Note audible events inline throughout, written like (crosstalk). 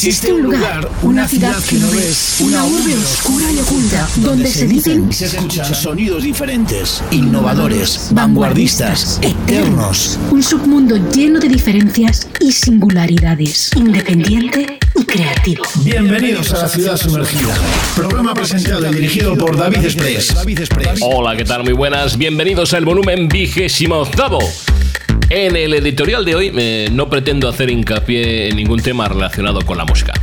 Existe un lugar, una ciudad que no ves, una urbe oscura y oculta, donde se dicen y se escuchan sonidos diferentes, innovadores, vanguardistas, eternos. Un submundo lleno de diferencias y singularidades, independiente y creativo. Bienvenidos a la ciudad sumergida. Programa presentado y dirigido por David Express. Hola, ¿qué tal? Muy buenas. Bienvenidos al volumen vigésimo octavo. En el editorial de hoy eh, no pretendo hacer hincapié en ningún tema relacionado con la música.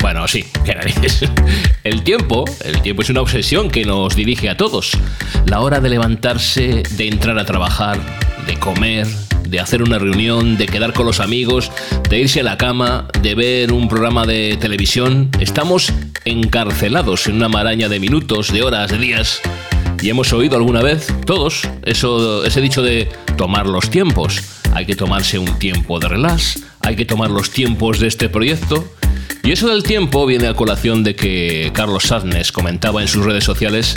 Bueno, sí, qué narices. (laughs) El tiempo, el tiempo es una obsesión que nos dirige a todos. La hora de levantarse, de entrar a trabajar, de comer, de hacer una reunión, de quedar con los amigos, de irse a la cama, de ver un programa de televisión. Estamos encarcelados en una maraña de minutos, de horas, de días y hemos oído alguna vez, todos, eso, ese dicho de tomar los tiempos. Hay que tomarse un tiempo de relax, hay que tomar los tiempos de este proyecto. Y eso del tiempo viene a colación de que Carlos Sadness comentaba en sus redes sociales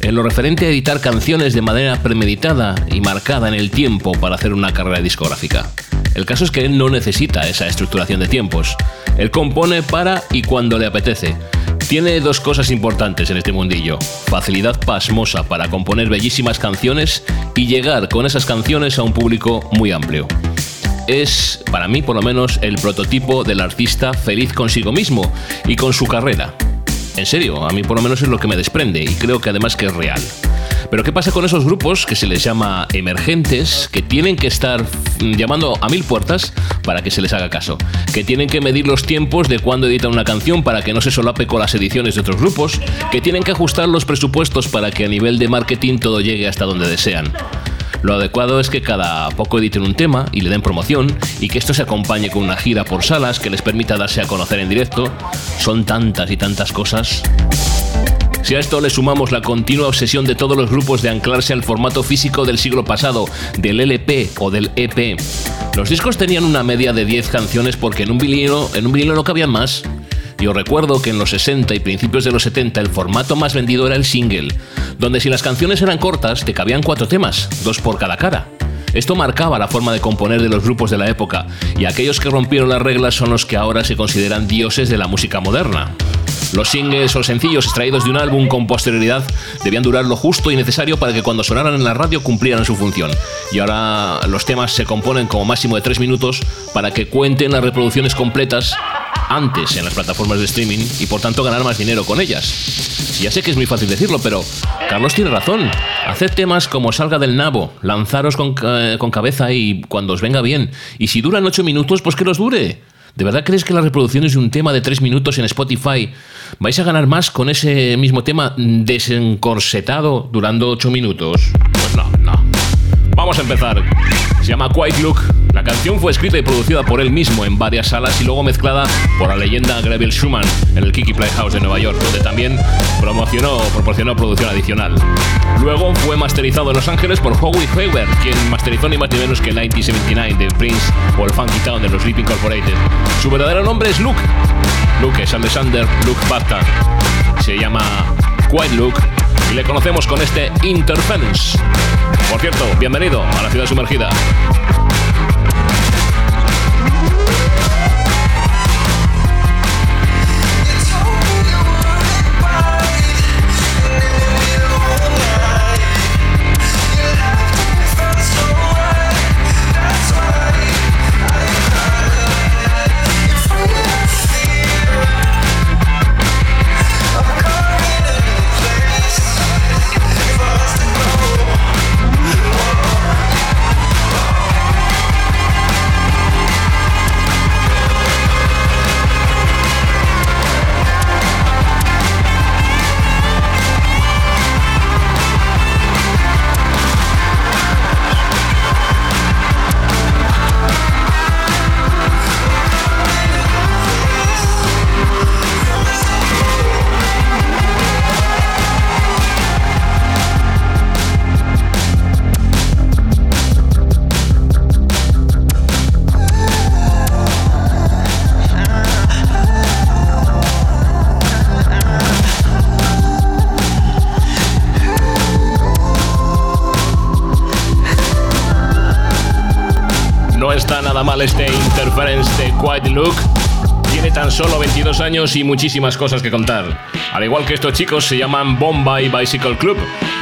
en lo referente a editar canciones de manera premeditada y marcada en el tiempo para hacer una carrera discográfica. El caso es que él no necesita esa estructuración de tiempos. Él compone para y cuando le apetece tiene dos cosas importantes en este mundillo. Facilidad pasmosa para componer bellísimas canciones y llegar con esas canciones a un público muy amplio. Es, para mí por lo menos, el prototipo del artista feliz consigo mismo y con su carrera. En serio, a mí por lo menos es lo que me desprende y creo que además que es real. Pero ¿qué pasa con esos grupos que se les llama emergentes, que tienen que estar llamando a mil puertas para que se les haga caso? Que tienen que medir los tiempos de cuándo editan una canción para que no se solape con las ediciones de otros grupos, que tienen que ajustar los presupuestos para que a nivel de marketing todo llegue hasta donde desean. Lo adecuado es que cada poco editen un tema y le den promoción y que esto se acompañe con una gira por salas que les permita darse a conocer en directo. Son tantas y tantas cosas. Si a esto le sumamos la continua obsesión de todos los grupos de anclarse al formato físico del siglo pasado, del LP o del EP, los discos tenían una media de 10 canciones porque en un vinilo, en un vinilo no cabían más. Yo recuerdo que en los 60 y principios de los 70 el formato más vendido era el single, donde si las canciones eran cortas te cabían cuatro temas, dos por cada cara. Esto marcaba la forma de componer de los grupos de la época, y aquellos que rompieron las reglas son los que ahora se consideran dioses de la música moderna. Los singles o sencillos extraídos de un álbum con posterioridad debían durar lo justo y necesario para que cuando sonaran en la radio cumplieran su función. Y ahora los temas se componen como máximo de tres minutos para que cuenten las reproducciones completas antes en las plataformas de streaming y por tanto ganar más dinero con ellas. Ya sé que es muy fácil decirlo, pero Carlos tiene razón. Haced temas como Salga del Nabo, lanzaros con, con cabeza y cuando os venga bien. Y si duran ocho minutos, pues que los dure. ¿De verdad crees que las reproducciones de un tema de tres minutos en Spotify vais a ganar más con ese mismo tema desencorsetado durando ocho minutos? Pues no, no. Vamos a empezar. Se llama Quiet Look. La canción fue escrita y producida por él mismo en varias salas y luego mezclada por la leyenda Greville Schumann en el Kiki Playhouse de Nueva York, donde también promocionó proporcionó producción adicional. Luego fue masterizado en Los Ángeles por Howie Hayward, quien masterizó ni más ni menos que 1979 de Prince o el Funky Town de los Sleep Incorporated. Su verdadero nombre es Luke. Luke es Alexander Luke Bata. Se llama Quiet Look y le conocemos con este Interference. Por cierto, bienvenido a la ciudad sumergida. Años y muchísimas cosas que contar. Al igual que estos chicos, se llaman Bombay Bicycle Club.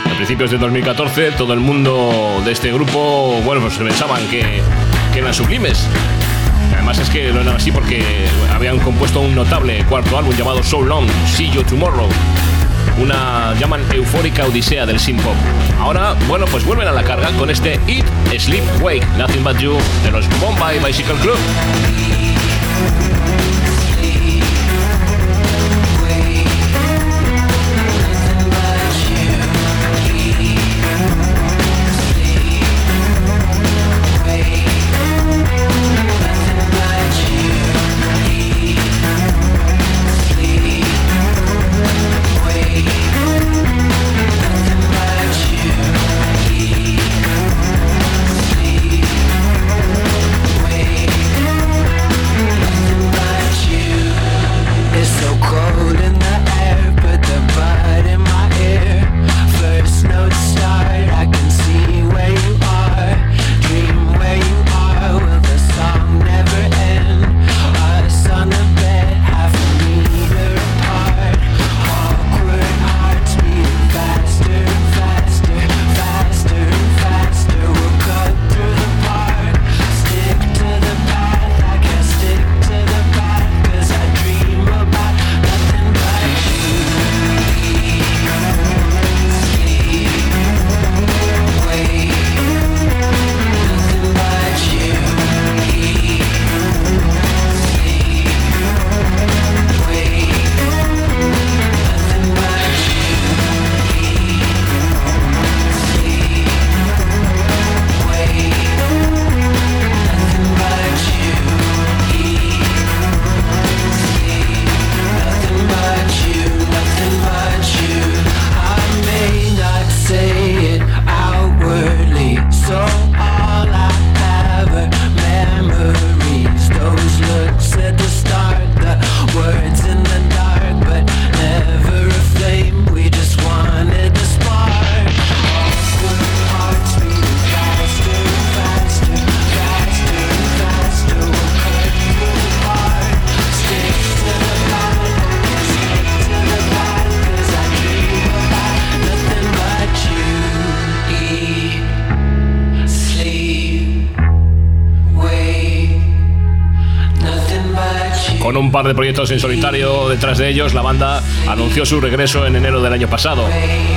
A principios de 2014, todo el mundo de este grupo, bueno, pues pensaban que, que eran sublimes. Además es que lo eran así porque habían compuesto un notable cuarto álbum llamado So Long, See You Tomorrow una llaman eufórica odisea del synth pop. Ahora, bueno, pues vuelven a la carga con este Eat, Sleep, Wake, Nothing But You de los Bombay Bicycle Club. De proyectos en solitario detrás de ellos, la banda anunció su regreso en enero del año pasado.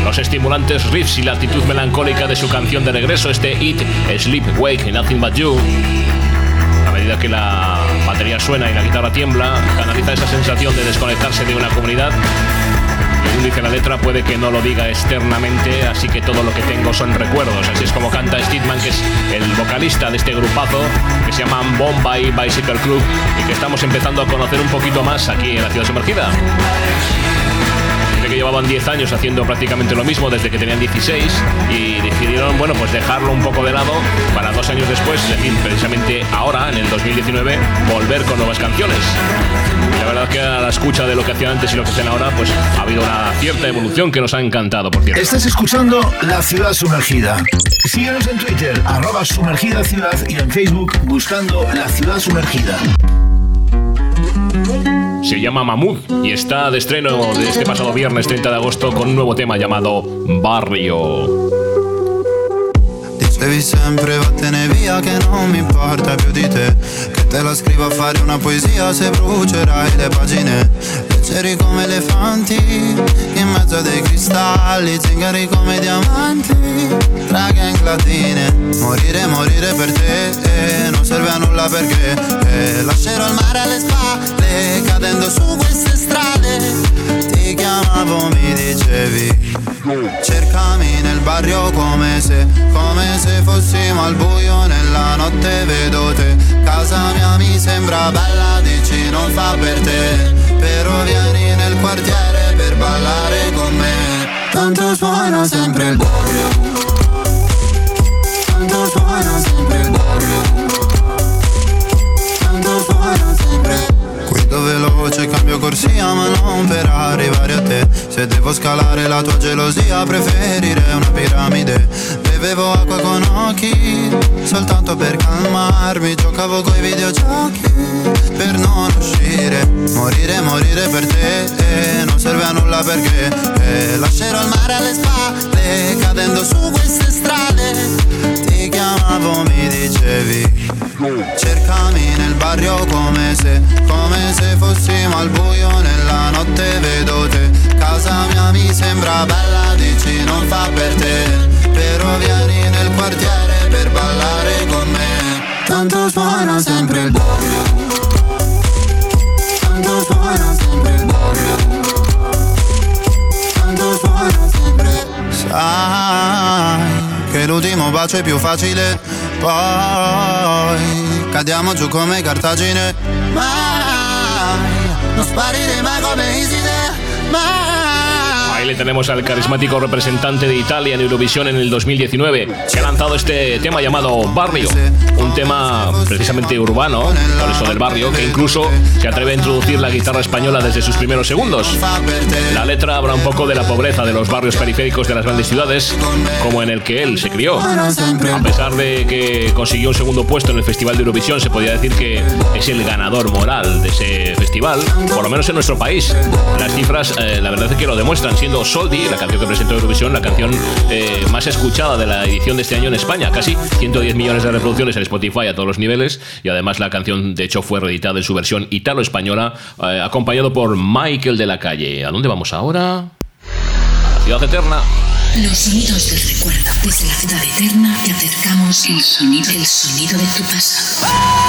Los estimulantes riffs y la actitud melancólica de su canción de regreso, este Eat, Sleep, Wake, Nothing But You, a medida que la batería suena y la guitarra tiembla, canaliza esa sensación de desconectarse de una comunidad dice la letra, puede que no lo diga externamente, así que todo lo que tengo son recuerdos. Así es como canta Steedman, que es el vocalista de este grupazo, que se llama Bombay Bicycle Club, y que estamos empezando a conocer un poquito más aquí en la ciudad sumergida que llevaban 10 años haciendo prácticamente lo mismo desde que tenían 16 y decidieron, bueno, pues dejarlo un poco de lado para dos años después, es decir, precisamente ahora, en el 2019, volver con nuevas canciones. La verdad que a la escucha de lo que hacían antes y lo que hacen ahora, pues ha habido una cierta evolución que nos ha encantado, por cierto. Estás escuchando La Ciudad Sumergida. Síguenos en Twitter, arroba sumergida ciudad y en Facebook buscando La Ciudad Sumergida. Se llama Mamut y está de estreno de este pasado viernes 30 de agosto con un nuevo tema llamado Barrio. Devi sempre vattene via che non mi importa più di te Che te la scrivo a fare una poesia se brucerai le pagine. Leggeri come elefanti in mezzo a dei cristalli. Zingari come diamanti tra gang latine Morire, morire per te eh, non serve a nulla perché eh, Lascerò il mare alle spalle cadendo su queste strade. Ti chiamavo, mi dicevi Cercami nel barrio come se, come se fossimo al buio nella notte vedo sembra bella, dici non fa per te. Però vieni nel quartiere per ballare con me. Tanto suona sempre il barrio Tanto suona sempre il barrio Tanto suona sempre. Guido veloce, cambio corsia ma non per arrivare a te. Se devo scalare la tua gelosia preferirei una piramide Bevevo acqua con occhi, soltanto per calmarmi. Giocavo coi videogiochi, per non uscire. Morire, morire per te, non serve a nulla perché eh, Lascerò il mare alle spalle, cadendo su queste strade. Ti chiamavo, mi dicevi Cercami nel barrio come se, come se fossimo al buio nella notte vedo te. Casa mia mi sembra bella, dici non fa per te. Però vieni nel quartiere per ballare con me. Tanto suona sempre il boglio Tanto suona sempre il boglio Tanto suona sempre. Sai che l'ultimo bacio è più facile Poi cadiamo giù come cartagine Mai non sparire mai come Iside Mai Ahí le tenemos al carismático representante de Italia en Eurovisión en el 2019, que ha lanzado este tema llamado Barrio, un tema precisamente urbano, por eso del barrio, que incluso se atreve a introducir la guitarra española desde sus primeros segundos. La letra habla un poco de la pobreza de los barrios periféricos de las grandes ciudades, como en el que él se crió. A pesar de que consiguió un segundo puesto en el Festival de Eurovisión, se podría decir que es el ganador moral de ese festival, por lo menos en nuestro país. Las cifras, eh, la verdad es que lo demuestran, siendo Soldi, la canción que presentó Eurovisión, la canción eh, más escuchada de la edición de este año en España. Casi 110 millones de reproducciones en Spotify a todos los niveles. Y además la canción, de hecho, fue reeditada en su versión italo-española, eh, acompañado por Michael de la Calle. ¿A dónde vamos ahora? A la ciudad eterna. Los sonidos del recuerdo. Desde la ciudad eterna te acercamos el sonido, el sonido de tu pasado.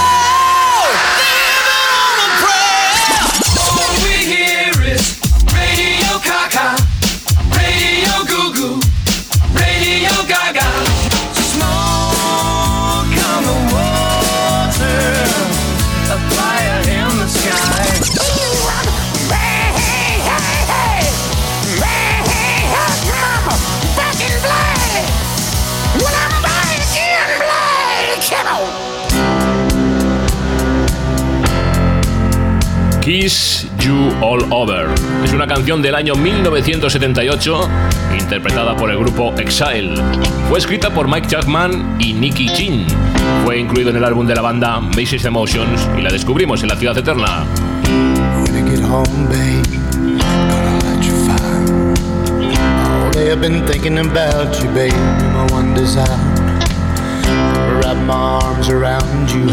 Kiss You All Over. Es una canción del año 1978, interpretada por el grupo Exile. Fue escrita por Mike Chapman y Nicky Chin. Fue incluido en el álbum de la banda Macy's Emotions y la descubrimos en la Ciudad Eterna. Wrap my arms around you,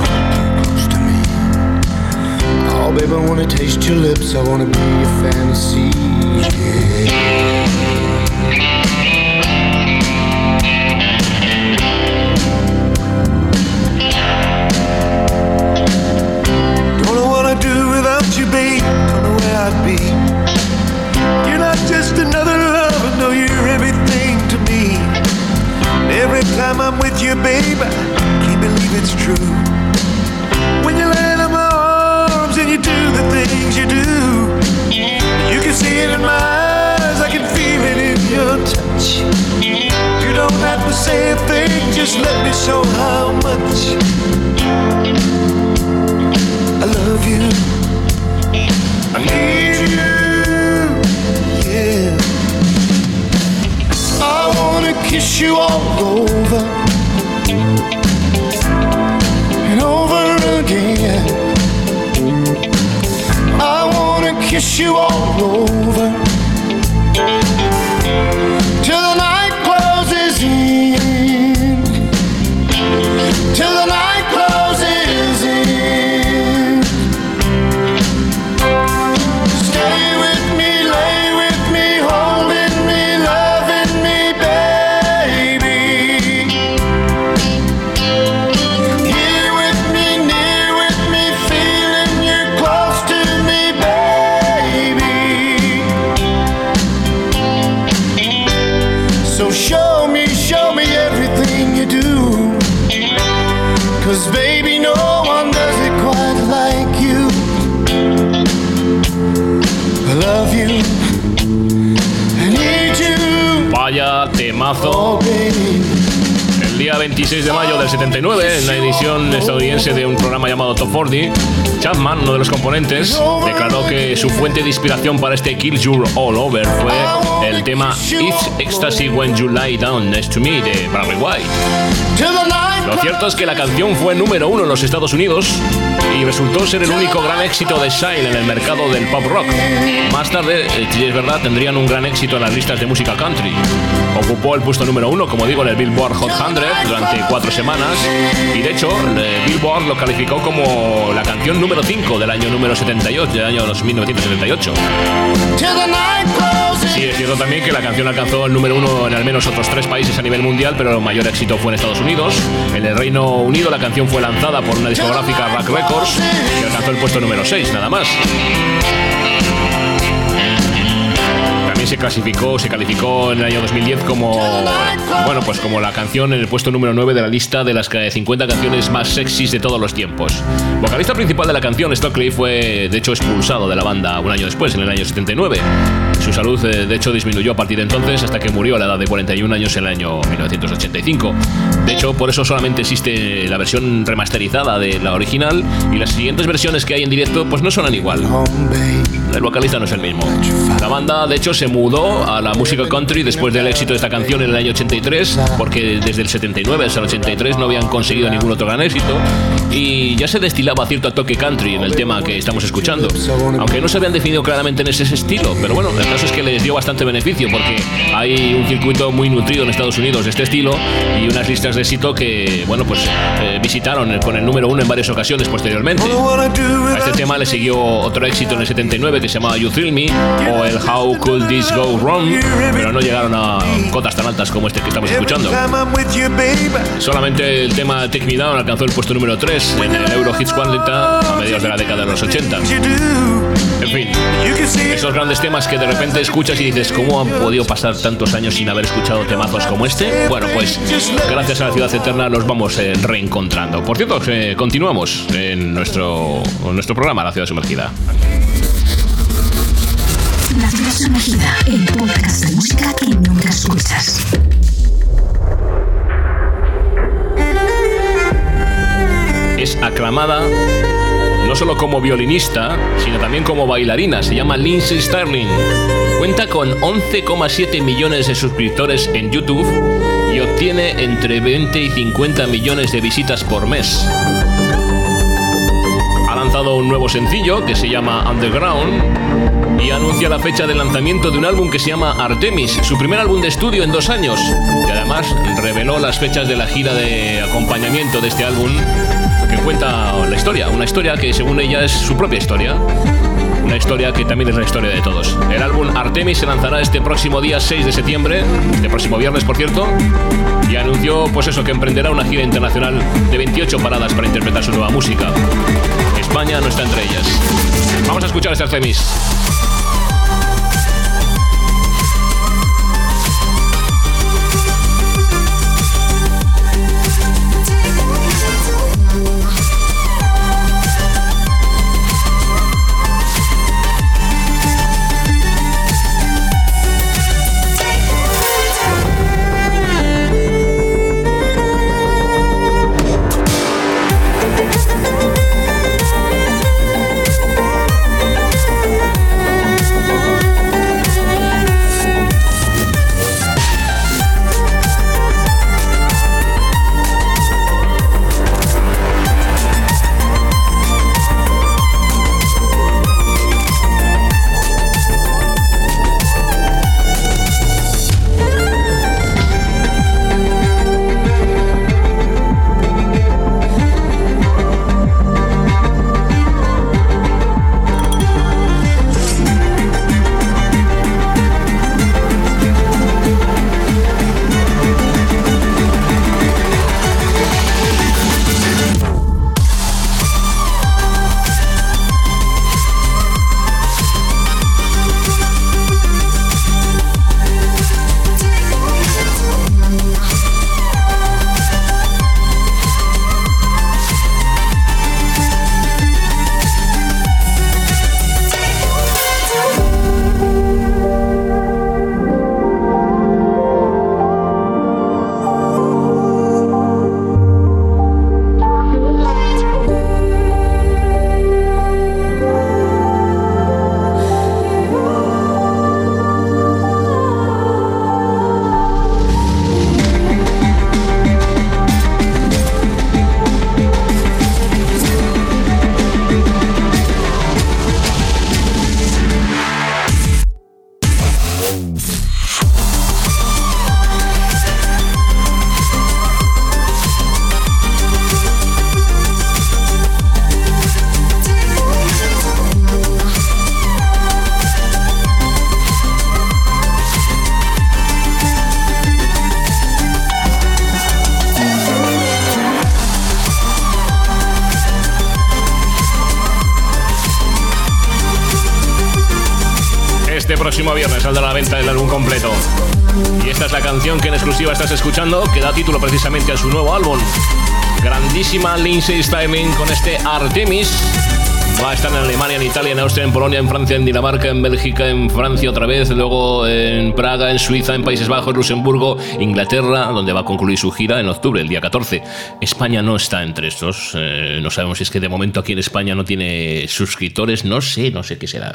Oh, babe, I wanna taste your lips. I wanna be your fantasy. Yeah. Don't know what I'd do without you, babe. Don't know where I'd be. You're not just another lover, no, you're everything to me. And every time I'm with you, babe, I can't believe it's true. Just let me show how much. I love you. I need you. Yeah. I wanna kiss you all over and over again. I wanna kiss you all over I need you. Vaya temazo. Oh, baby. El día 26 de mayo del 79, en la edición estadounidense de un programa llamado Top 40, Chapman, uno de los componentes, declaró que su fuente de inspiración para este Kill Your All Over fue el tema It's Ecstasy When You Lie Down Next to Me de Barry White. Lo cierto es que la canción fue número uno en los Estados Unidos y resultó ser el único gran éxito de Shine en el mercado del pop rock. Más tarde, eh, si es verdad, tendrían un gran éxito en las listas de música country. Ocupó el puesto número uno, como digo, en el Billboard Hot 100 durante cuatro semanas y de hecho, el Billboard lo calificó como la canción número 5 del año número 78, del año 1978. Sí, es cierto también que la canción alcanzó el número uno en al menos otros tres países a nivel mundial, pero el mayor éxito fue en Estados Unidos. En el Reino Unido la canción fue lanzada por una discográfica Rack Records y alcanzó el puesto número 6, nada más. Se clasificó, se calificó en el año 2010 como bueno, pues como la canción en el puesto número 9 de la lista de las 50 canciones más sexys de todos los tiempos. Vocalista principal de la canción, Stockley fue de hecho expulsado de la banda un año después, en el año 79. Su salud, eh, de hecho, disminuyó a partir de entonces hasta que murió a la edad de 41 años en el año 1985. De hecho, por eso solamente existe la versión remasterizada de la original y las siguientes versiones que hay en directo pues no suenan igual. El vocalista no es el mismo. La banda, de hecho, se mudó a la música country después del éxito de esta canción en el año 83, porque desde el 79 hasta el 83 no habían conseguido ningún otro gran éxito y ya se destilaba cierto toque country en el tema que estamos escuchando. Aunque no se habían definido claramente en ese estilo, pero bueno, el caso es que les dio bastante beneficio porque hay un circuito muy nutrido en Estados Unidos de este estilo y unas listas de éxito que, bueno, pues eh, visitaron con el número uno en varias ocasiones posteriormente. A este tema le siguió otro éxito en el 79 que se llamaba You Thrill Me o el How Could This Go Wrong, pero no llegaron a cotas tan altas como este que estamos escuchando. Solamente el tema Take Me Down alcanzó el puesto número 3 en el Euro Hits 40 a mediados de la década de los 80. En fin, esos grandes temas que de repente escuchas y dices, ¿cómo han podido pasar tantos años sin haber escuchado temazos como este? Bueno, pues gracias a la Ciudad Eterna los vamos eh, reencontrando. Por cierto, eh, continuamos en nuestro, en nuestro programa La Ciudad Sumergida. La ciudad sumergida, el podcast de música que nunca escuchas. es aclamada no solo como violinista, sino también como bailarina. Se llama Lindsay Sterling. Cuenta con 11,7 millones de suscriptores en YouTube y obtiene entre 20 y 50 millones de visitas por mes. Ha lanzado un nuevo sencillo que se llama Underground y anuncia la fecha de lanzamiento de un álbum que se llama Artemis, su primer álbum de estudio en dos años. Y además reveló las fechas de la gira de acompañamiento de este álbum que cuenta la historia, una historia que según ella es su propia historia. Una historia que también es la historia de todos. El álbum Artemis se lanzará este próximo día 6 de septiembre, este próximo viernes por cierto, y anunció pues eso que emprenderá una gira internacional de 28 paradas para interpretar su nueva música. España no está entre ellas. Vamos a escuchar este Artemis. Próximo viernes saldrá a la venta el álbum completo. Y esta es la canción que en exclusiva estás escuchando, que da título precisamente a su nuevo álbum. Grandísima Lindsay Styling con este Artemis Va a estar en Alemania, en Italia, en Austria, en Polonia, en Francia, en Dinamarca, en Bélgica, en Francia otra vez, luego en Praga, en Suiza, en Países Bajos, Luxemburgo, Inglaterra, donde va a concluir su gira en octubre, el día 14. España no está entre estos. Eh, no sabemos si es que de momento aquí en España no tiene suscriptores. No sé, no sé qué será.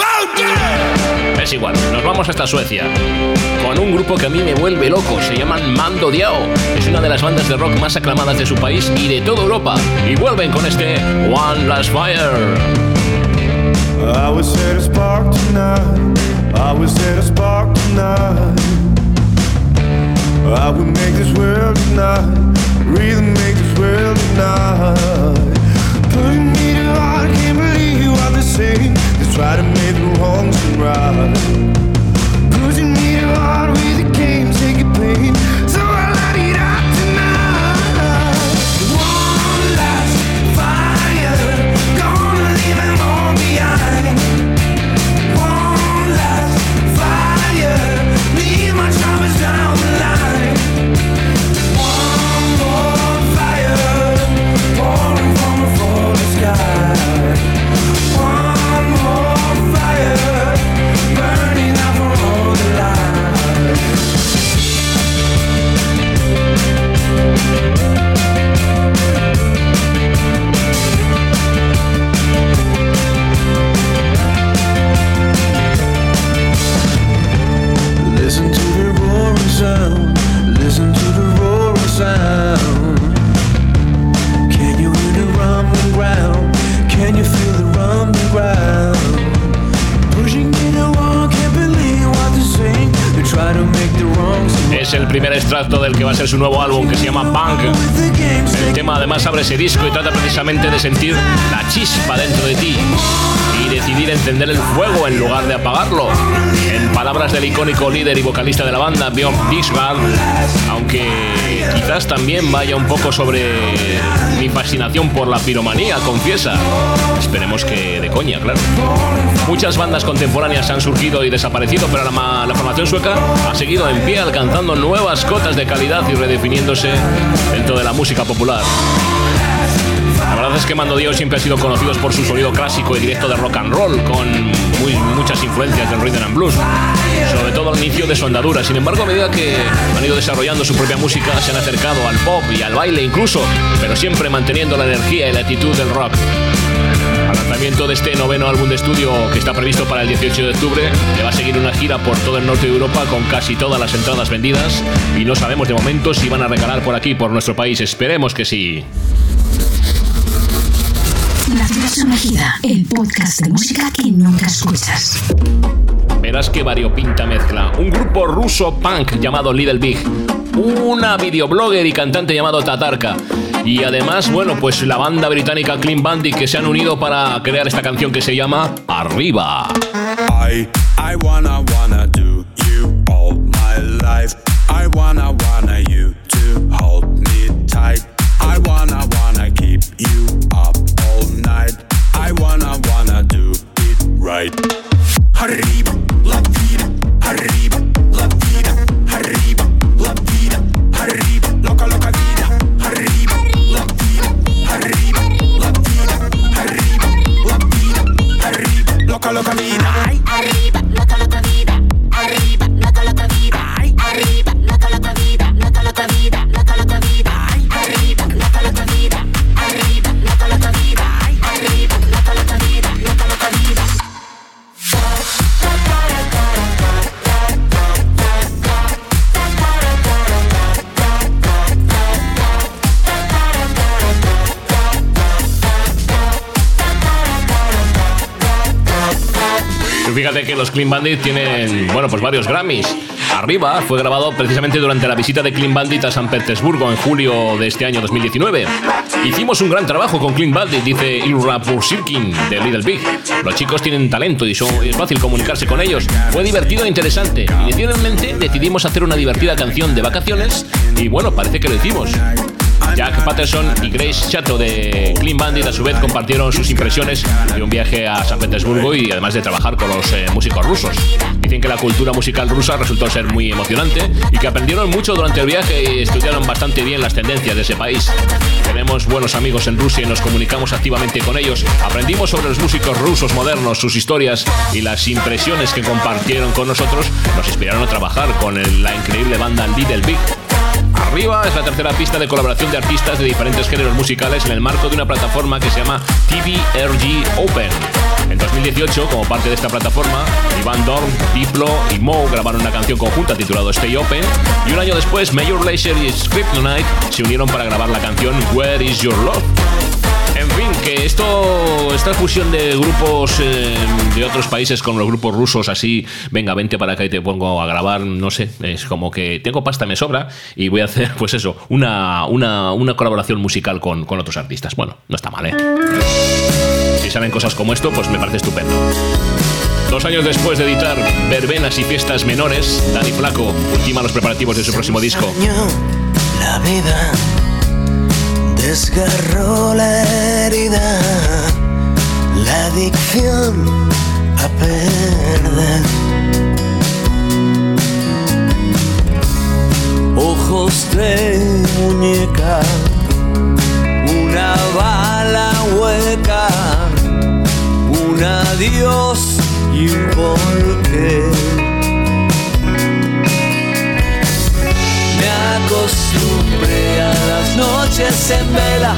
Es igual, nos vamos hasta Suecia con un grupo que a mí me vuelve loco. Se llaman Mando Diao. Es una de las bandas de rock más aclamadas de su país y de toda Europa. Y vuelven con este One Last Fire. I was set a spark tonight. I was set a spark tonight. I would make this world tonight. Really make this world tonight. Putting me to heart, can't believe what they're saying. They try to make the wrongs and right. Es el primer extracto del que va a ser su nuevo álbum que se llama Punk. El tema además abre ese disco y trata precisamente de sentir la chispa dentro de ti decidir encender el fuego en lugar de apagarlo. En palabras del icónico líder y vocalista de la banda, Björn Dixgard, aunque quizás también vaya un poco sobre mi fascinación por la piromanía, confiesa. Esperemos que de coña, claro. Muchas bandas contemporáneas han surgido y desaparecido, pero la formación sueca ha seguido en pie, alcanzando nuevas cotas de calidad y redefiniéndose dentro de la música popular. Es que Mando Dios siempre ha sido conocidos por su sonido clásico y directo de rock and roll, con muy- muchas influencias del rhythm and blues, sobre todo al inicio de su andadura. Sin embargo, a medida que han ido desarrollando su propia música, se han acercado al pop y al baile incluso, pero siempre manteniendo la energía y la actitud del rock. Al lanzamiento de este noveno álbum de estudio que está previsto para el 18 de octubre, le va a seguir una gira por todo el norte de Europa con casi todas las entradas vendidas y no sabemos de momento si van a regalar por aquí, por nuestro país. Esperemos que sí. La Ciudad Sumergida, el podcast de música que nunca escuchas. Verás qué variopinta mezcla. Un grupo ruso punk llamado Little Big. Una videoblogger y cantante llamado Tatarka. Y además, bueno, pues la banda británica Clean Bandit que se han unido para crear esta canción que se llama Arriba. I I wanna wanna do you all my life. I wanna wanna you wanna wanna do it right. Arriba, que los Clean Bandit tienen, bueno, pues varios Grammys. Arriba fue grabado precisamente durante la visita de Clean Bandit a San Petersburgo en julio de este año 2019. Hicimos un gran trabajo con Clean Bandit, dice Ilra Pursirkin de Little Big. Los chicos tienen talento y son, es fácil comunicarse con ellos. Fue divertido e interesante. Inicialmente decidimos hacer una divertida canción de vacaciones y bueno, parece que lo hicimos. Jack Patterson y Grace Chato de Clean Bandit a su vez compartieron sus impresiones de un viaje a San Petersburgo y además de trabajar con los eh, músicos rusos. Dicen que la cultura musical rusa resultó ser muy emocionante y que aprendieron mucho durante el viaje y estudiaron bastante bien las tendencias de ese país. Tenemos buenos amigos en Rusia y nos comunicamos activamente con ellos. Aprendimos sobre los músicos rusos modernos, sus historias y las impresiones que compartieron con nosotros nos inspiraron a trabajar con la increíble banda Little Big. Arriba es la tercera pista de colaboración de artistas de diferentes géneros musicales en el marco de una plataforma que se llama TVRG Open. En 2018, como parte de esta plataforma, Iván Dorn, Diplo y Mo grabaron una canción conjunta titulada Stay Open y un año después Major Lazer y Scriptonite se unieron para grabar la canción Where Is Your Love. En fin, que esto, esta fusión de grupos eh, de otros países con los grupos rusos así, venga, vente para acá y te pongo a grabar, no sé, es como que tengo pasta, me sobra y voy a hacer, (laughs) pues eso, una, una, una colaboración musical con, con otros artistas. Bueno, no está mal, ¿eh? Si saben cosas como esto, pues me parece estupendo. Dos años después de editar Verbenas y Fiestas Menores, Dani Flaco ultima los preparativos de su próximo disco. La vida desgarró la herida, la adicción a perder. Ojos de muñeca, una bala hueca, un adiós y un porqué. Acostumbré a las noches en vela,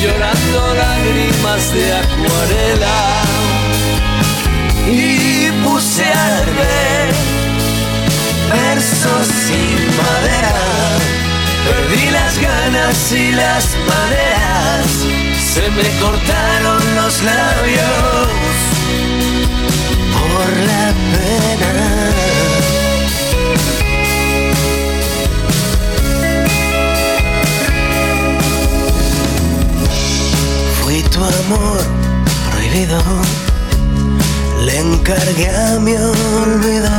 llorando lágrimas de acuarela. Y puse a arder versos sin madera. Perdí las ganas y las maneras, se me cortaron los labios por la pena. Amor prohibido, le encargué a mi olvido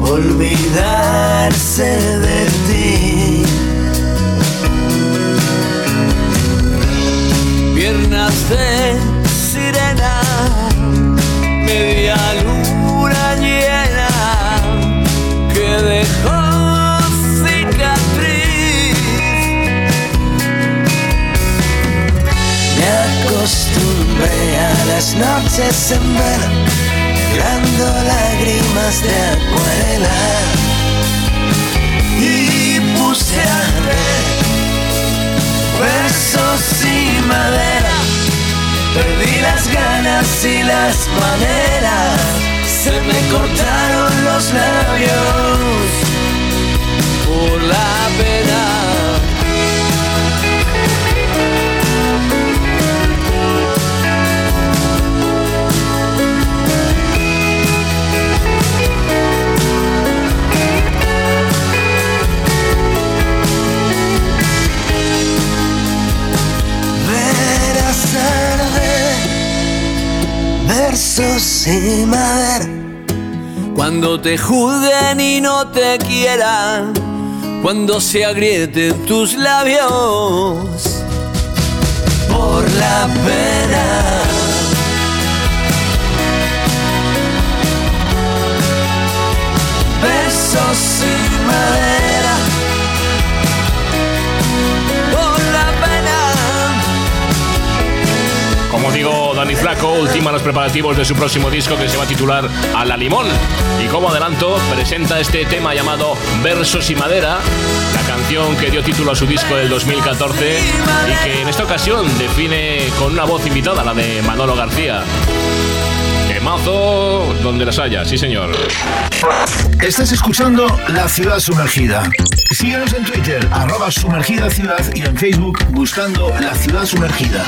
olvidarse de ti. Piernas de las noches en vela, llorando lágrimas de acuarela. Y puse a ver versos y madera. Perdí las ganas y las maneras. Se me cortaron los labios por la pena. Versos y madera. Cuando te juzguen y no te quieran, cuando se agrieten tus labios por la pena. Versos y madera Dani Flaco ultima los preparativos de su próximo disco que se va a titular A la Limón. Y como adelanto, presenta este tema llamado Versos y Madera, la canción que dio título a su disco del 2014 y que en esta ocasión define con una voz invitada, la de Manolo García. Temazo donde las haya, sí señor. Estás escuchando La Ciudad Sumergida. Síguenos en Twitter, arroba sumergida ciudad y en Facebook buscando La Ciudad Sumergida.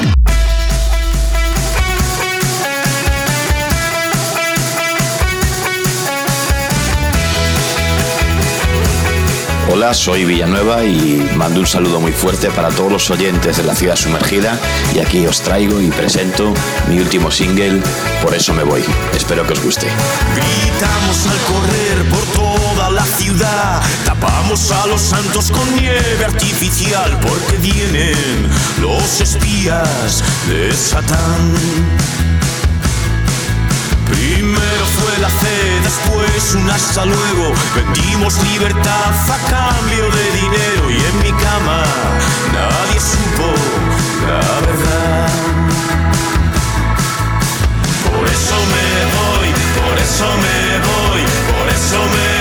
Hola, soy Villanueva y mando un saludo muy fuerte para todos los oyentes de la ciudad sumergida y aquí os traigo y presento mi último single, Por eso me voy. Espero que os guste. Gritamos al correr por toda la ciudad, tapamos a los santos con nieve artificial porque vienen los espías de Satán. Primero fue la fe, después un hasta luego. Vendimos libertad a cambio de dinero y en mi cama nadie supo la verdad. Por eso me voy, por eso me voy, por eso me voy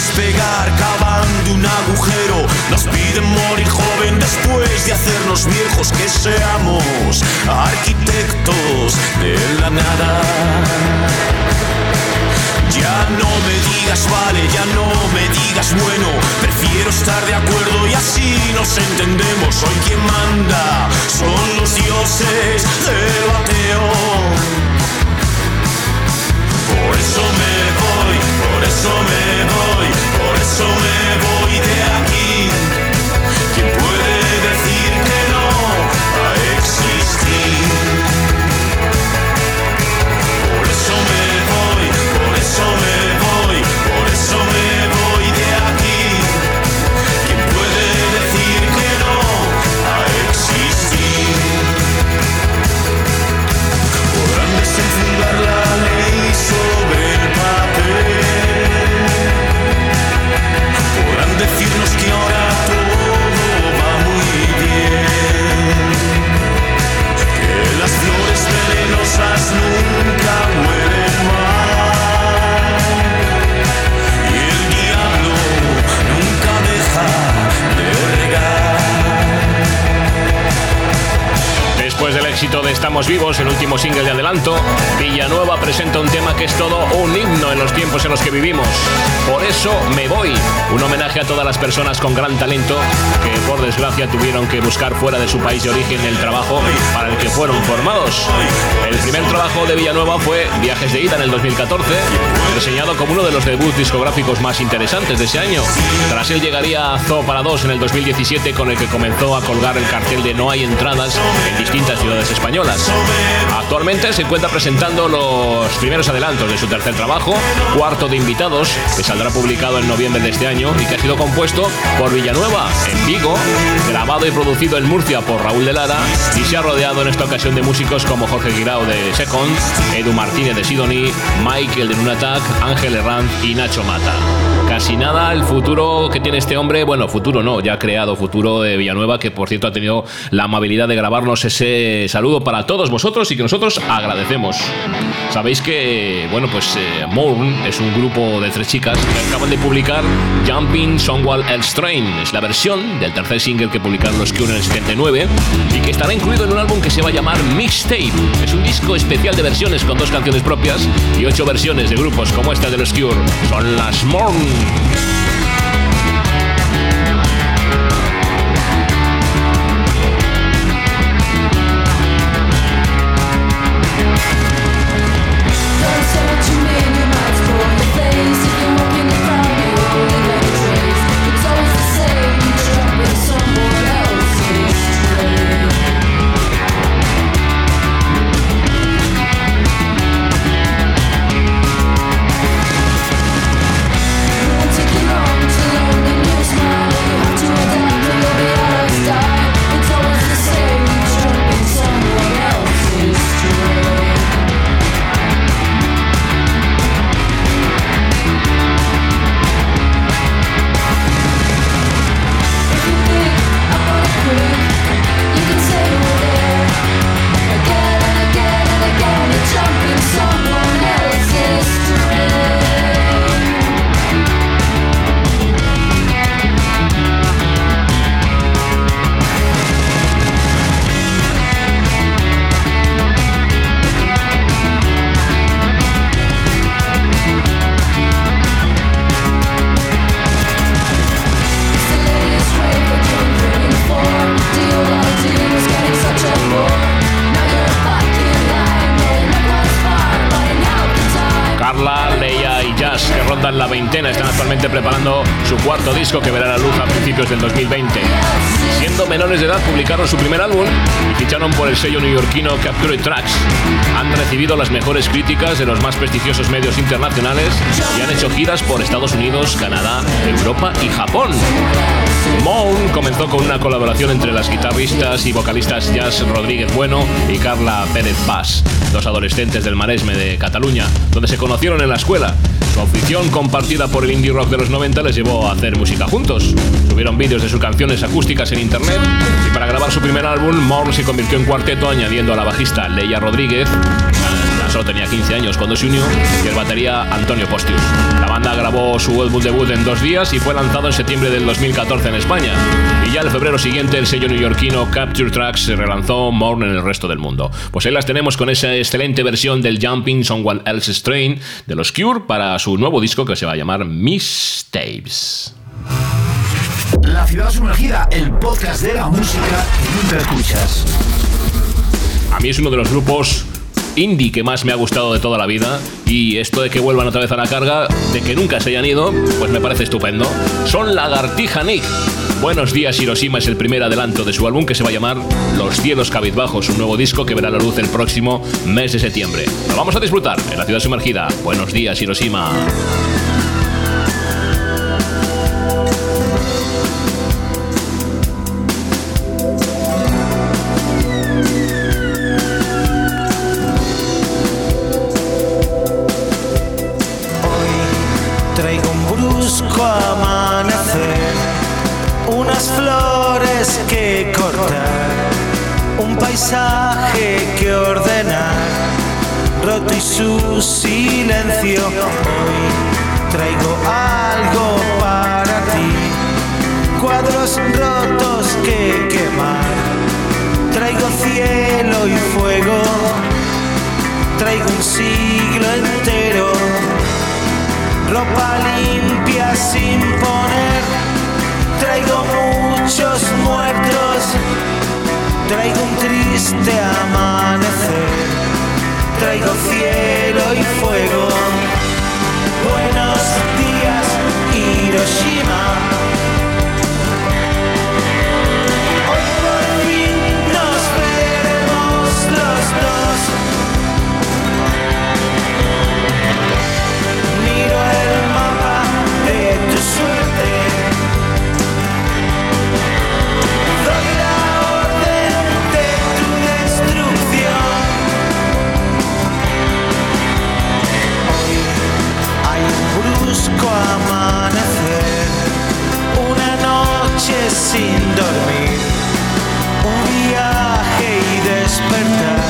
despegar cavando un agujero. Nos piden morir joven después de hacernos viejos. Que seamos arquitectos de la nada. Ya no me digas vale, ya no me digas bueno. Prefiero estar de acuerdo y así nos entendemos. Hoy quien manda son los dioses del bateo. Por eso me voy, por eso me voy, con gran talento que buscar fuera de su país de origen el trabajo para el que fueron formados. El primer trabajo de Villanueva fue Viajes de Ida en el 2014, reseñado como uno de los debuts discográficos más interesantes de ese año. Tras él llegaría Zoo para dos en el 2017 con el que comenzó a colgar el cartel de No hay entradas en distintas ciudades españolas. Actualmente se encuentra presentando los primeros adelantos de su tercer trabajo, Cuarto de Invitados, que saldrá publicado en noviembre de este año y que ha sido compuesto por Villanueva en Vigo, grabado y producido en Murcia por Raúl de Lara y se ha rodeado en esta ocasión de músicos como Jorge Guirao de Second, Edu Martínez de Sidoní, Michael de Nunatak, Ángel Herranz y Nacho Mata. Casi nada el futuro que tiene este hombre, bueno, futuro no, ya ha creado futuro de Villanueva, que por cierto ha tenido la amabilidad de grabarnos ese saludo para todos vosotros y que nosotros agradecemos. Sabéis que, bueno, pues eh, Mourn es un grupo de tres chicas que acaban de publicar Jumping Somewhere Else Train. Es la versión del tercer single que publicaron los Cure en el 79 y que estará incluido en un álbum que se va a llamar Mixtape. Es un disco especial de versiones con dos canciones propias y ocho versiones de grupos como esta de los Cure. Son las Mourn. Thank you. Veintena están actualmente preparando su cuarto disco que verá la luz a principios del 2020. Siendo menores de edad publicaron su primer álbum y ficharon por el sello neoyorquino Capture Tracks. Han recibido las mejores críticas de los más prestigiosos medios internacionales y han hecho giras por Estados Unidos, Canadá, Europa y Japón. Moon comenzó con una colaboración entre las guitarristas y vocalistas Jazz Rodríguez Bueno y Carla Pérez Paz, dos adolescentes del Maresme de Cataluña, donde se conocieron en la escuela. Su afición compartida por el indie rock de los 90 les llevó a hacer música juntos. Subieron vídeos de sus canciones acústicas en internet y para grabar su primer álbum, Moore se convirtió en cuarteto añadiendo a la bajista Leia Rodríguez, solo tenía 15 años cuando se unió, y el batería Antonio Postius. La banda grabó su álbum debut en dos días y fue lanzado en septiembre del 2014 en España. Y ya el febrero siguiente el sello neoyorquino Capture Tracks se relanzó Mourn en el resto del mundo. Pues ahí las tenemos con esa excelente versión del Jumping Someone Else's Train de los Cure para su nuevo disco que se va a llamar Miss Tapes. La ciudad sumergida, el podcast de la música que nunca escuchas. A mí es uno de los grupos indie que más me ha gustado de toda la vida y esto de que vuelvan otra vez a la carga, de que nunca se hayan ido, pues me parece estupendo. Son Lagartija Nick. Buenos días Hiroshima es el primer adelanto de su álbum que se va a llamar Los cielos cabizbajos, un nuevo disco que verá la luz el próximo mes de septiembre. Lo vamos a disfrutar en la ciudad sumergida. Buenos días Hiroshima. Paisaje que ordenar, roto y su silencio. Hoy traigo algo para ti, cuadros rotos que quemar, traigo cielo y fuego, traigo un siglo entero. Ropa limpia sin poner. Traigo muchos muertos, traigo un triste amanecer, traigo cielo y fuego. Buenos días, Hiroshima. Sin dormir, un viaje y despertar,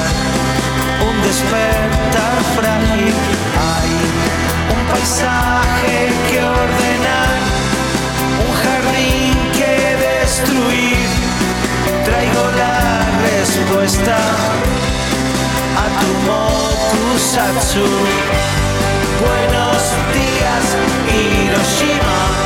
un despertar frágil. Hay un paisaje que ordenar, un jardín que destruir. Traigo la respuesta a tu mokusatsu. Buenos días, Hiroshima.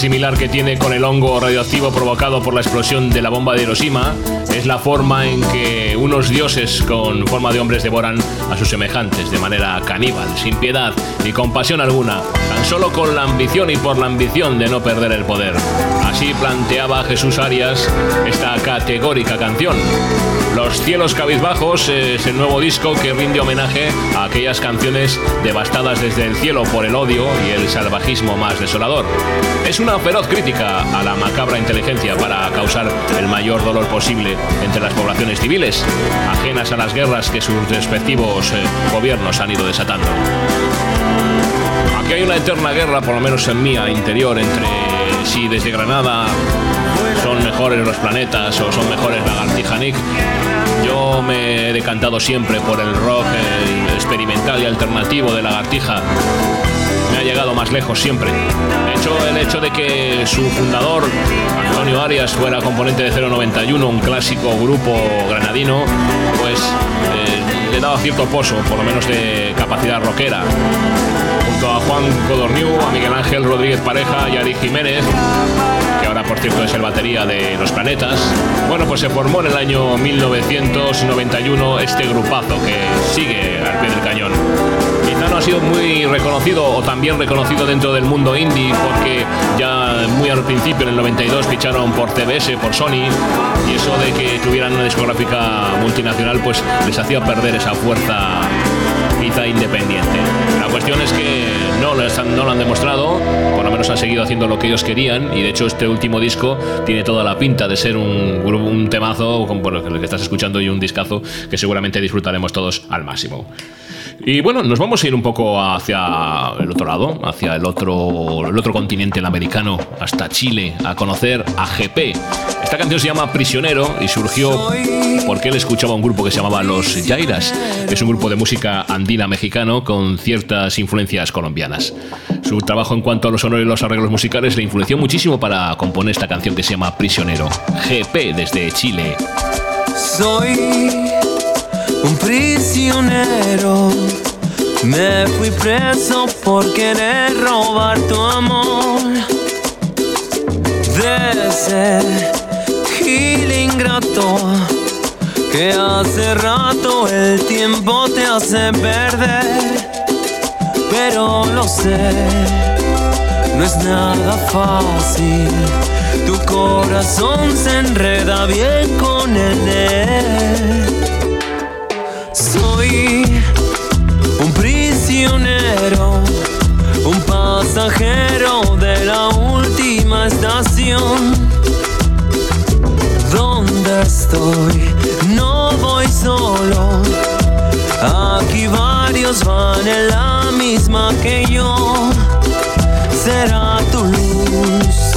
Similar que tiene con el hongo radioactivo provocado por la explosión de la bomba de Hiroshima es la forma en que unos dioses con forma de hombres devoran a sus semejantes de manera caníbal, sin piedad ni compasión alguna, tan solo con la ambición y por la ambición de no perder el poder. Así planteaba Jesús Arias esta categórica canción. Los cielos cabizbajos es el nuevo disco que rinde homenaje a aquellas canciones devastadas desde el cielo por el odio y el salvajismo más desolador. Es una feroz crítica a la macabra inteligencia para causar el mayor dolor posible entre las poblaciones civiles, ajenas a las guerras que sus respectivos eh, gobiernos han ido desatando. Aquí hay una eterna guerra, por lo menos en mía, interior, entre si desde Granada son mejores los planetas o son mejores Lagartija Nick. Yo me he decantado siempre por el rock el experimental y alternativo de Lagartija. Me ha llegado más lejos siempre. De hecho, el hecho de que su fundador, Antonio Arias, fuera componente de 091, un clásico grupo granadino, pues eh, le daba cierto pozo, por lo menos de capacidad rockera a Juan Codorniu, a Miguel Ángel Rodríguez Pareja y Ari Jiménez, que ahora por cierto es el batería de Los Planetas. Bueno, pues se formó en el año 1991 este grupazo que sigue al pie del cañón. Quizá no ha sido muy reconocido o también reconocido dentro del mundo indie porque ya muy al principio en el 92 ficharon por CBS, por Sony y eso de que tuvieran una discográfica multinacional pues les hacía perder esa fuerza independiente. La cuestión es que no lo, han, no lo han demostrado, por lo menos han seguido haciendo lo que ellos querían y de hecho este último disco tiene toda la pinta de ser un, grupo- un temazo, como bueno, el que estás escuchando y un discazo que seguramente disfrutaremos todos al máximo. Y bueno, nos vamos a ir un poco hacia el otro lado, hacia el otro, el otro continente, el americano, hasta Chile, a conocer a GP. Esta canción se llama Prisionero y surgió porque él escuchaba un grupo que se llamaba Los Jairas, que es un grupo de música andina mexicano con ciertas influencias colombianas. Su trabajo en cuanto a los sonores y los arreglos musicales le influenció muchísimo para componer esta canción que se llama Prisionero. GP desde Chile. Soy un prisionero. Me fui preso por querer robar tu amor. De ese gil ingrato que hace rato el tiempo te hace perder. Pero lo sé, no es nada fácil. Tu corazón se enreda bien con el él. Soy un prisionero, un pasajero de la última estación. ¿Dónde estoy? No voy solo. Aquí varios van en la misma que yo. Será tu luz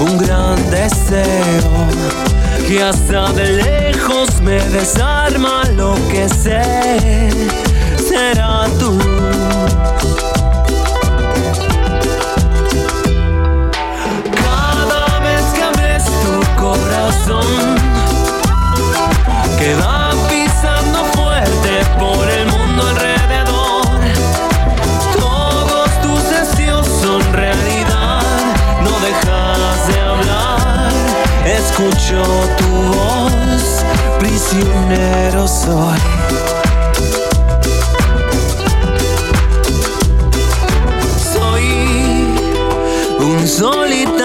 un gran deseo que hasta de lejos me desarma lo que sé será luz. Cada vez que abres tu corazón, que Escucho tu voz, prisionero soy. Soy un solitario,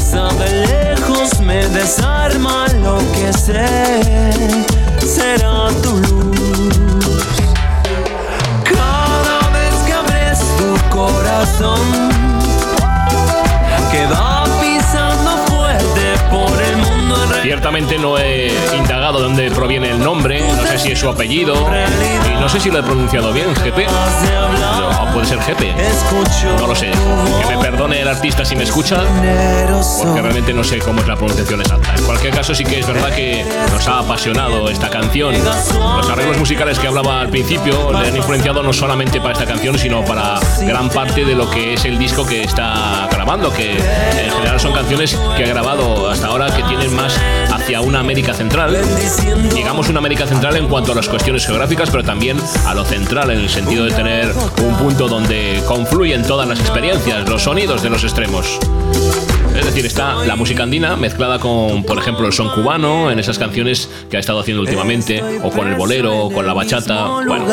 hasta de lejos me desarma lo que sé. Será tu luz. Cada vez que abres tu corazón, que va pisando fuerte por el mundo. Ciertamente no he indagado dónde proviene el nombre, no sé si es su apellido. Y no sé si lo he pronunciado bien, GP. O puede ser GP. No lo sé. Que me perdone el artista si me escucha, porque realmente no sé cómo es la pronunciación exacta. En cualquier caso, sí que es verdad que nos ha apasionado esta canción. Los arreglos musicales que hablaba al principio le han influenciado no solamente para esta canción, sino para gran parte de lo que es el disco que está grabando, que en general son canciones que ha grabado hasta ahora que tienen más hacia una América central. Digamos una América central en cuanto a las cuestiones geográficas, pero también a lo central, en el sentido de tener un punto donde confluyen todas las experiencias, los sonidos de los extremos. Decir, está la música andina mezclada con, por ejemplo, el son cubano en esas canciones que ha estado haciendo últimamente, o con el bolero, o con la bachata. Bueno,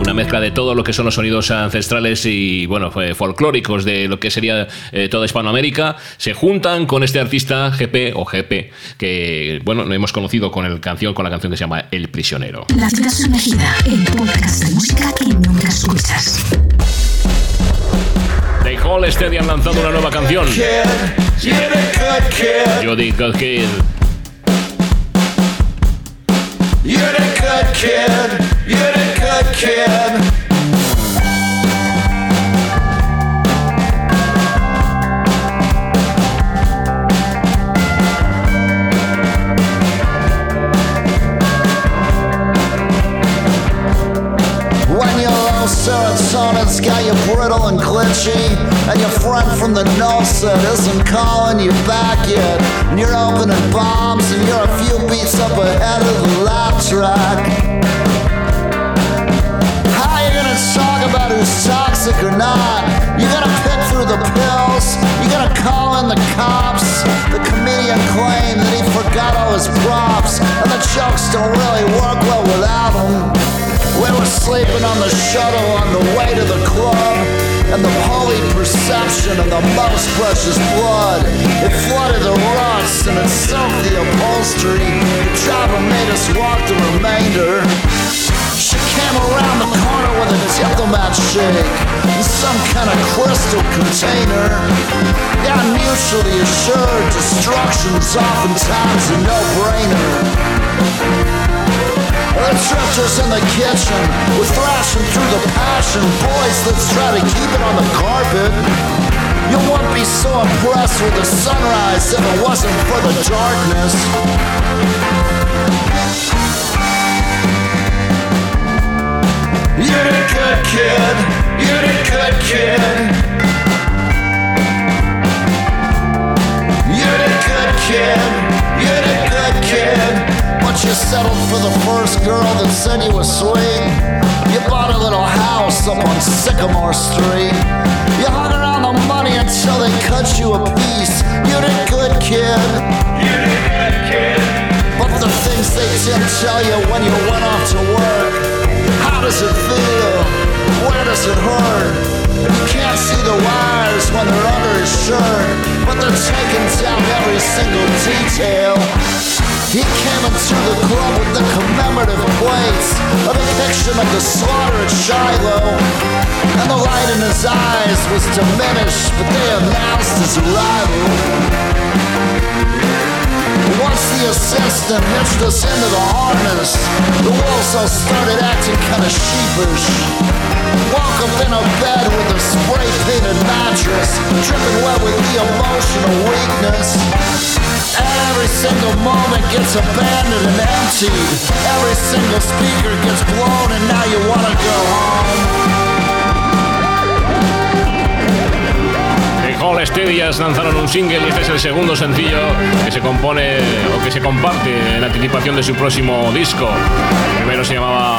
una mezcla de todo lo que son los sonidos ancestrales y, bueno, folclóricos de lo que sería eh, toda Hispanoamérica, se juntan con este artista GP o GP, que, bueno, lo hemos conocido con, el canción, con la canción que se llama El Prisionero. La el podcast de música que nunca escuchas. The Hall Steady han lanzado una nueva canción. Jody Good Kid. You're the good kid. You're the good kid. Serotonin's got you brittle and glitchy, and your friend from the north isn't calling you back yet, and you're opening bombs, and you're a few beats up ahead of the lap track. How you gonna talk about who's toxic or not? You gonna pick through the pills? You gonna call in the cops? The comedian claimed that he forgot all his props, and the jokes don't really work well without him. We were sleeping on the shuttle on the way to the club, and the holy perception of the most precious blood. It flooded the ruts and it soaked the upholstery. The driver made us walk the remainder. She came around the corner with a diplomat shake in some kind of crystal container. Yeah, mutually assured destruction's oftentimes a no-brainer. Drifters in the kitchen were thrashing through the passion. Boys, let's try to keep it on the carpet. You won't be so impressed with the sunrise if it wasn't for the darkness. You're the good kid. You're the good kid. Settled for the first girl that said you were sweet. You bought a little house up on Sycamore Street. You hung around the money until they cut you a piece. You're the good kid. You're the good kid. But the things they didn't tell you when you went off to work. How does it feel? Where does it hurt? You can't see the wires when they're under his shirt, but they're taking down every single detail. He came into the club with the commemorative plates, of a depiction of the slaughter at Shiloh. And the light in his eyes was diminished, but they announced his arrival. Once the assistant hitched us into the harness, the wolves all started acting kinda sheepish. Woke up in a bed with a spray painted mattress, dripping wet with the emotional weakness. Every single moment gets abandoned and emptied. Every single speaker gets blown, and now you wanna go home. Lanzaron un single y este es el segundo sencillo que se compone o que se comparte en anticipación de su próximo disco. Primero se llamaba,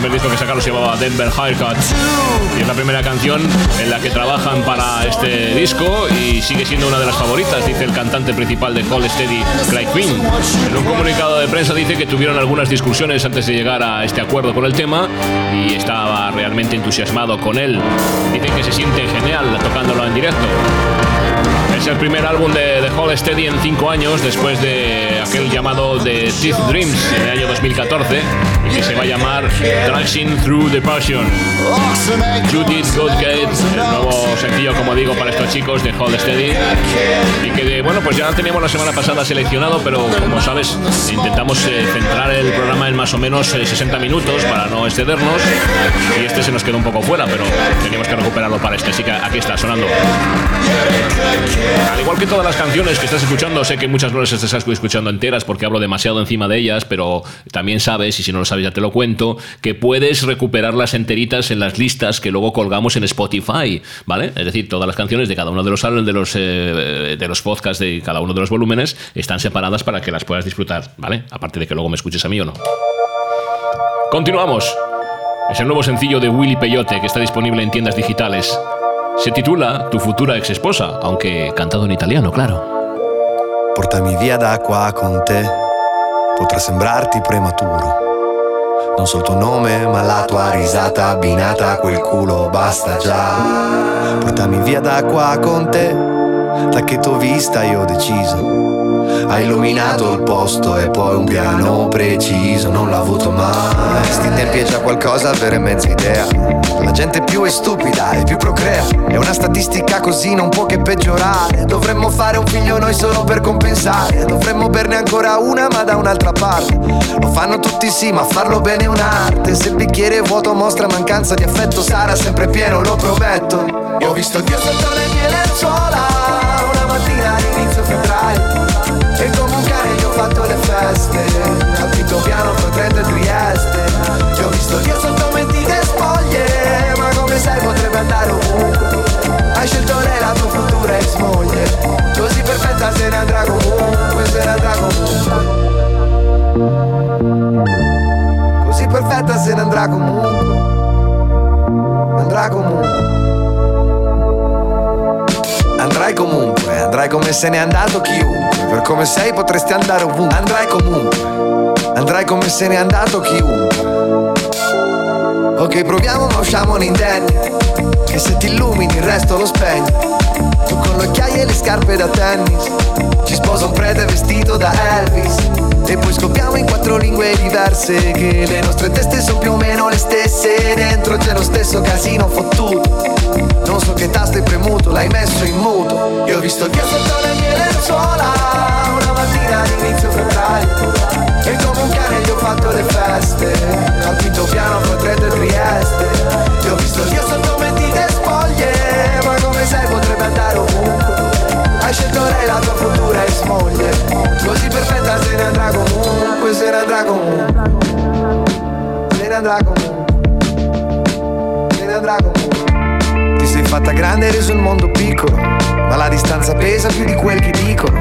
primer disco que sacaron se llamaba Denver Haircut y es la primera canción en la que trabajan para este disco y sigue siendo una de las favoritas, dice el cantante principal de Hall Steady, Craig Quinn. En un comunicado de prensa dice que tuvieron algunas discusiones antes de llegar a este acuerdo con el tema y estaba realmente entusiasmado con él. Dice que se siente genial tocándolo en directo. Es el primer álbum de, de Hall Steady en cinco años, después de aquel llamado The Teeth Dreams en el año 2014, y que se va a llamar Driving Through the Passion. Judith Goodgate, el nuevo sencillo, como digo, para estos chicos de Hall Steady. Y que, bueno, pues ya teníamos la semana pasada seleccionado, pero como sabes, intentamos eh, centrar el programa en más o menos eh, 60 minutos para no excedernos. Y este se nos quedó un poco fuera, pero teníamos que recuperarlo para este. Así que aquí está sonando. Al igual que todas las canciones que estás escuchando, sé que muchas no las estás escuchando enteras porque hablo demasiado encima de ellas, pero también sabes, y si no lo sabes ya te lo cuento, que puedes recuperarlas enteritas en las listas que luego colgamos en Spotify, ¿vale? Es decir, todas las canciones de cada uno de los de los eh, de los podcasts de cada uno de los volúmenes están separadas para que las puedas disfrutar, ¿vale? Aparte de que luego me escuches a mí o no. Continuamos. Es el nuevo sencillo de Willy Peyote que está disponible en tiendas digitales. Se titula Tu futura ex esposa, aunque cantado en italiano, claro. Portami via da qua con te, potrà sembrarti prematuro. Non so il tuo nome, ma la tua risata abbinata a quel culo basta già. Portami via da qua con te, da che t'ho vista io ho deciso. Hai illuminato il posto e poi un piano preciso, non l'ho avuto mai. Sti tempi è già qualcosa avere mezza idea. La gente più è stupida e più procrea. È una statistica così non può che peggiorare. Dovremmo fare un figlio noi solo per compensare. Dovremmo berne ancora una ma da un'altra parte. Lo fanno tutti sì, ma farlo bene è un'arte. Se il bicchiere vuoto mostra mancanza di affetto, sarà sempre pieno, lo prometto. Io ho visto Dio sotto le mie lenzuola una mattina all'inizio febbraio. Feste Al piano fra Trento Trieste. Ti ho visto Dio sotto mentite spoglie Ma come sai potrebbe andare ovunque? Hai scelto lei la tua futura ex moglie. Così perfetta se ne andrà comunque Se ne andrà comunque. Così perfetta se ne andrà comunque. Andrà comunque. Andrai comunque, andrai come se n'è andato chiunque. Per come sei potresti andare ovunque. Andrai comunque, andrai come se n'è andato chiunque. Ok, proviamo ma usciamo indenni. Che se ti illumini il resto lo spegni. Tu con le occhiaie e le scarpe da tennis. Ci sposa un prete vestito da Elvis. E poi scopriamo in quattro lingue diverse. Che le nostre teste sono più o meno le stesse. Dentro c'è lo stesso casino fottuto. Non so che tasto hai premuto, l'hai messo in muto. Io ho visto Dio sotto le mie lenzuola una mattina all'inizio febbraio. E come un cane gli ho fatto le feste. Al quinto piano fra Trento e Trieste. Io ho visto Dio sotto mentite spoglie. Ma come sai potrebbe andare ovunque. Hai scelto lei la tua futura ex moglie. Così perfetta se ne andrà comunque, se ne andrà comunque. Se ne andrà comunque. Se ne andrà comunque. Ti sei fatta grande e reso il mondo piccolo, ma la distanza pesa più di quel che dicono.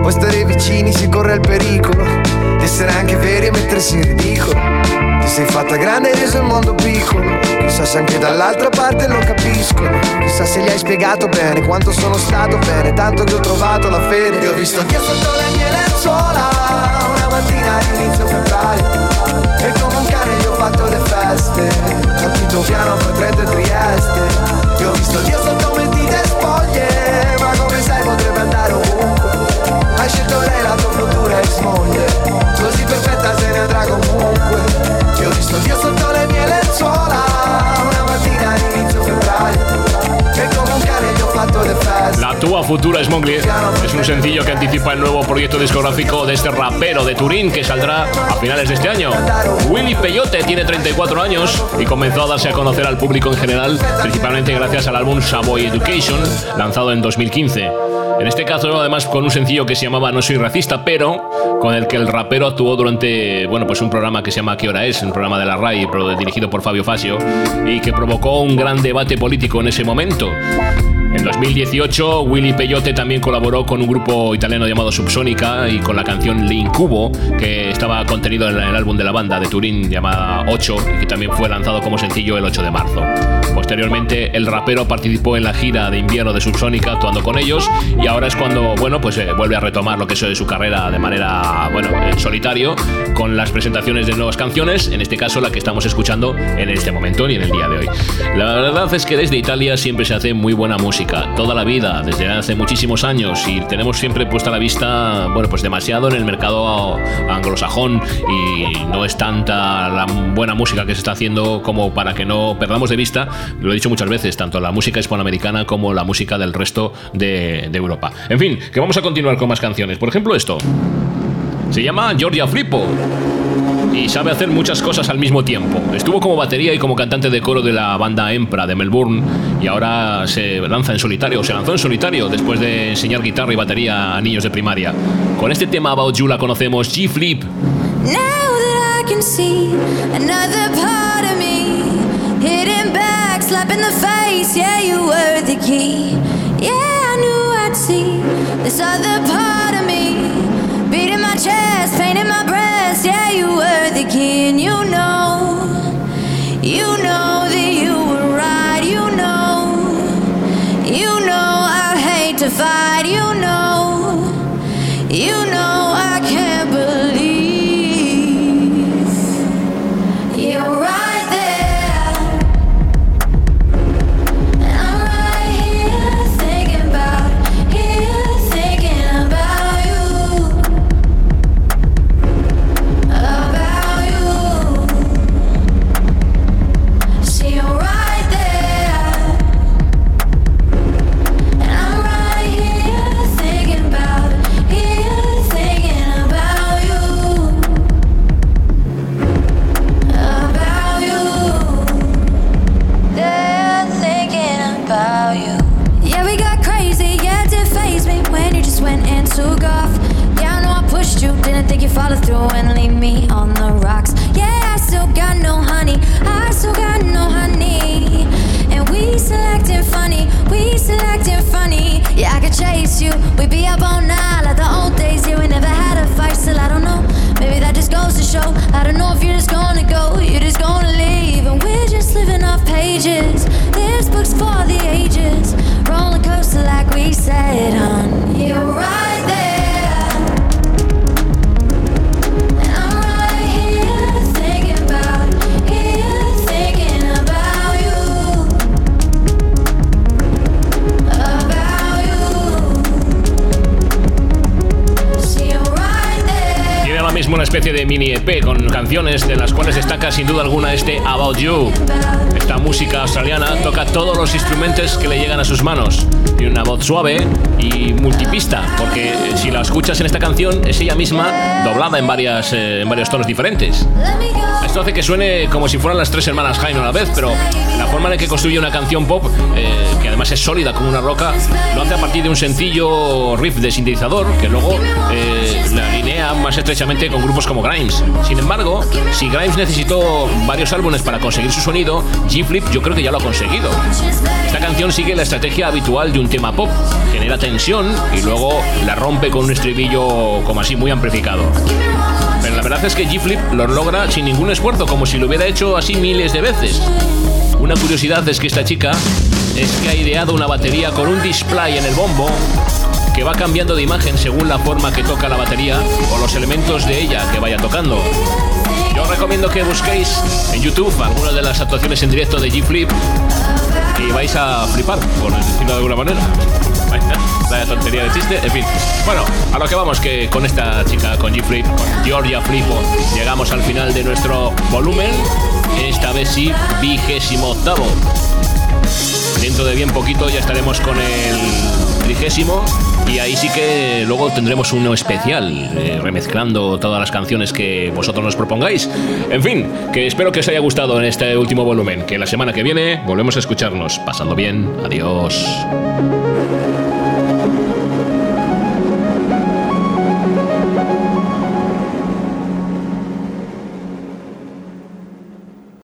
Vuoi stare vicini si corre il pericolo di essere anche veri e mettersi in ridicolo. Ti sei fatta grande e reso il mondo piccolo, chissà se anche dall'altra parte lo capiscono. Chissà se gli hai spiegato bene quanto sono stato bene, tanto che ho trovato la fede. Io ho visto Dio sotto le mie lenzuola una mattina all'inizio febbraio. E come un cane gli ho fatto le feste, quinto piano fra Trento Trieste. Io ho visto Dio sotto mentite spoglie Ma come sai potrebbe andare ovunque Hai scelto lei la tua futura Futura Smogli es un sencillo que anticipa el nuevo proyecto discográfico de este rapero de Turín que saldrá a finales de este año. Willy Peyote tiene 34 años y comenzó a darse a conocer al público en general, principalmente gracias al álbum Savoy Education, lanzado en 2015. En este caso, además, con un sencillo que se llamaba No soy racista, pero con el que el rapero actuó durante, bueno, pues un programa que se llama ¿Qué hora es? Un programa de la RAI dirigido por Fabio Fasio y que provocó un gran debate político en ese momento. En 2018, Willy Peyote también colaboró con un grupo italiano llamado Subsonica y con la canción L'Incubo, que estaba contenido en el álbum de la banda de Turín llamada 8 y que también fue lanzado como sencillo el 8 de marzo. Posteriormente, el rapero participó en la gira de invierno de Subsonica actuando con ellos y ahora es cuando, bueno, pues eh, vuelve a retomar lo que es eh, su carrera de manera, bueno, en solitario con las presentaciones de nuevas canciones, en este caso la que estamos escuchando en este momento y en el día de hoy. La verdad es que desde Italia siempre se hace muy buena música toda la vida, desde hace muchísimos años, y tenemos siempre puesta la vista, bueno, pues demasiado en el mercado anglosajón y no es tanta la buena música que se está haciendo como para que no perdamos de vista, lo he dicho muchas veces, tanto la música hispanoamericana como la música del resto de, Europa. En fin, que vamos a continuar con más canciones. Por ejemplo, esto. Se llama Georgia Flippo y sabe hacer muchas cosas al mismo tiempo. Estuvo como batería y como cantante de coro de la banda Empra de Melbourne y ahora se lanza en solitario, se lanzó en solitario después de enseñar guitarra y batería a niños de primaria. Con este tema About You la conocemos G Flip. Now that I can see another part of me hitting back, slap in the face. Yeah, you were the key. Yeah, I knew I'd see this other part of me beating my chest, pain in my breast. Yeah, you were the key, and you know, you know that mismo una especie de mini EP con canciones de las cuales destaca sin duda alguna este About You. Esta música australiana toca todos los instrumentos que le llegan a sus manos. Tiene una voz suave y multipista, porque si la escuchas en esta canción es ella misma doblada en, varias, eh, en varios tonos diferentes. Esto hace que suene como si fueran las tres hermanas Jaime a la vez, pero la forma en que construye una canción pop, eh, que además es sólida como una roca, lo hace a partir de un sencillo riff de sintetizador que luego eh, la alinea más estrechamente con grupos como Grimes. Sin embargo, si Grimes necesitó varios álbumes para conseguir su sonido, G-Flip yo creo que ya lo ha conseguido. Esta canción sigue la estrategia habitual de un tema pop, genera tensión y luego la rompe con un estribillo como así muy amplificado. Pero la verdad es que G-Flip lo logra sin ningún esfuerzo, como si lo hubiera hecho así miles de veces. Una curiosidad es que esta chica es que ha ideado una batería con un display en el bombo que va cambiando de imagen según la forma que toca la batería o los elementos de ella que vaya tocando. Yo os recomiendo que busquéis en YouTube algunas de las actuaciones en directo de G-Flip y vais a flipar, por decirlo de alguna manera. Vaya tontería de chiste, en fin. Bueno, a lo que vamos, que con esta chica, con G-Flip, con Georgia Flipo, llegamos al final de nuestro volumen. Esta vez sí, vigésimo octavo. Dentro de bien poquito ya estaremos con el trigésimo y ahí sí que luego tendremos uno especial, eh, remezclando todas las canciones que vosotros nos propongáis. En fin, que espero que os haya gustado en este último volumen, que la semana que viene volvemos a escucharnos. Pasando bien, adiós.